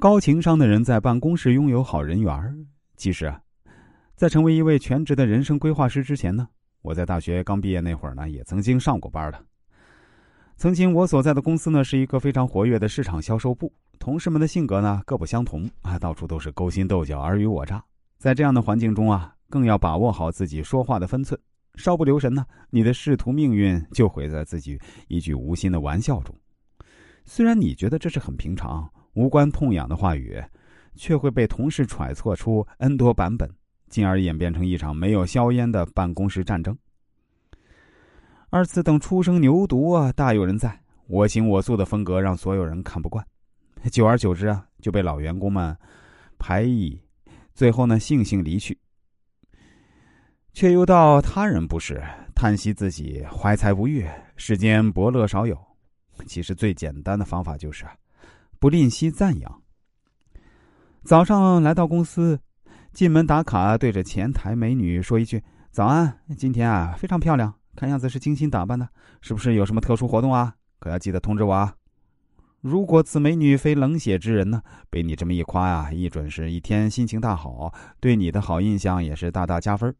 高情商的人在办公室拥有好人缘其实啊，在成为一位全职的人生规划师之前呢，我在大学刚毕业那会儿呢，也曾经上过班的。曾经我所在的公司呢，是一个非常活跃的市场销售部，同事们的性格呢各不相同啊，到处都是勾心斗角、尔虞我诈。在这样的环境中啊，更要把握好自己说话的分寸，稍不留神呢，你的仕途命运就毁在自己一句无心的玩笑中。虽然你觉得这是很平常、无关痛痒的话语，却会被同事揣测出 N 多版本，进而演变成一场没有硝烟的办公室战争。而此等初生牛犊啊，大有人在，我行我素的风格让所有人看不惯，久而久之啊，就被老员工们排异。最后呢，悻悻离去，却又道他人不是，叹息自己怀才不遇，世间伯乐少有。其实最简单的方法就是不吝惜赞扬。早上来到公司，进门打卡，对着前台美女说一句：“早安，今天啊非常漂亮，看样子是精心打扮的，是不是有什么特殊活动啊？可要记得通知我啊。”如果此美女非冷血之人呢？被你这么一夸呀，一准是一天心情大好，对你的好印象也是大大加分。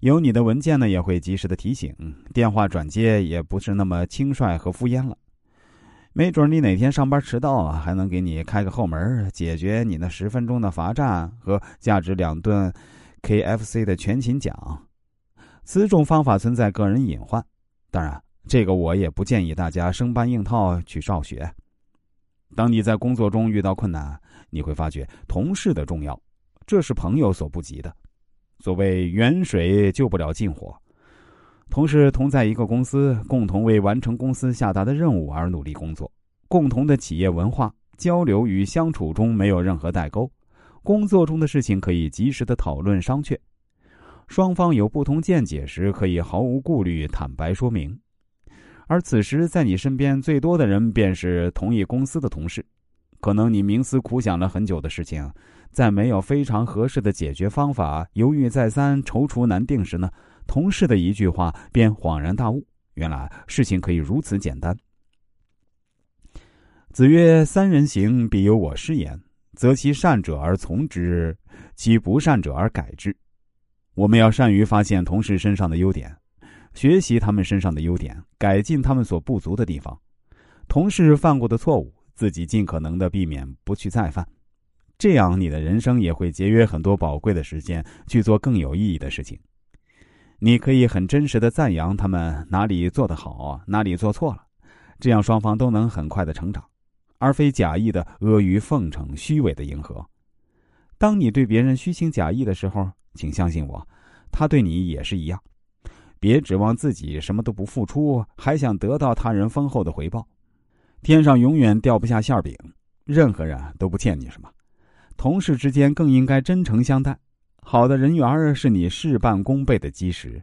有你的文件呢，也会及时的提醒，电话转接也不是那么轻率和敷衍了。没准你哪天上班迟到啊，还能给你开个后门，解决你那十分钟的罚站和价值两顿 KFC 的全勤奖。此种方法存在个人隐患，当然。这个我也不建议大家生搬硬套去照学。当你在工作中遇到困难，你会发觉同事的重要，这是朋友所不及的。所谓远水救不了近火，同事同在一个公司，共同为完成公司下达的任务而努力工作，共同的企业文化交流与相处中没有任何代沟，工作中的事情可以及时的讨论商榷，双方有不同见解时可以毫无顾虑坦白说明。而此时，在你身边最多的人便是同一公司的同事。可能你冥思苦想了很久的事情，在没有非常合适的解决方法，犹豫再三、踌躇难定时呢，同事的一句话便恍然大悟：原来事情可以如此简单。子曰：“三人行，必有我师焉。择其善者而从之，其不善者而改之。”我们要善于发现同事身上的优点。学习他们身上的优点，改进他们所不足的地方。同事犯过的错误，自己尽可能的避免不去再犯。这样，你的人生也会节约很多宝贵的时间，去做更有意义的事情。你可以很真实的赞扬他们哪里做得好，哪里做错了，这样双方都能很快的成长，而非假意的阿谀奉承、虚伪的迎合。当你对别人虚情假意的时候，请相信我，他对你也是一样。别指望自己什么都不付出，还想得到他人丰厚的回报。天上永远掉不下馅饼，任何人都不欠你什么。同事之间更应该真诚相待。好的人缘儿是你事半功倍的基石。